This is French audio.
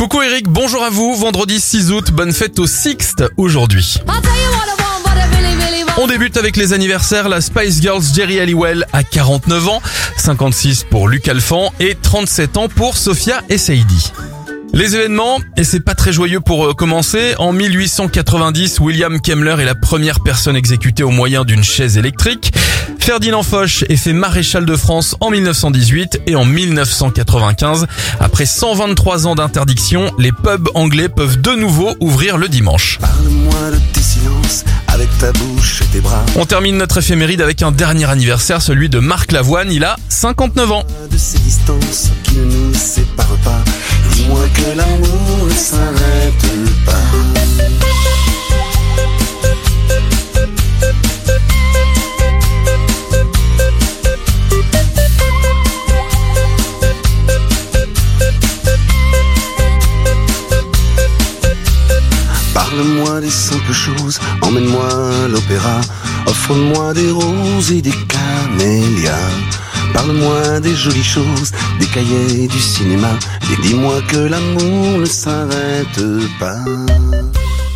Coucou Eric, bonjour à vous. Vendredi 6 août, bonne fête au Sixte aujourd'hui. On débute avec les anniversaires. La Spice Girls Jerry Halliwell a 49 ans, 56 pour Luc Alphand et 37 ans pour Sophia Essaidi. Les événements, et c'est pas très joyeux pour euh, commencer, en 1890, William Kemmler est la première personne exécutée au moyen d'une chaise électrique. Ferdinand Foch est fait maréchal de France en 1918 et en 1995. Après 123 ans d'interdiction, les pubs anglais peuvent de nouveau ouvrir le dimanche. Parle-moi de tes silences avec ta bouche et tes bras. On termine notre éphéméride avec un dernier anniversaire, celui de Marc Lavoine, il a 59 ans. De ces distances qui ne nous séparent pas. Dis-moi que l'amour Parle-moi des simples choses, emmène-moi à l'opéra, offre-moi des roses et des camélias. Parle-moi des jolies choses, des cahiers du cinéma, et dis-moi que l'amour ne s'arrête pas.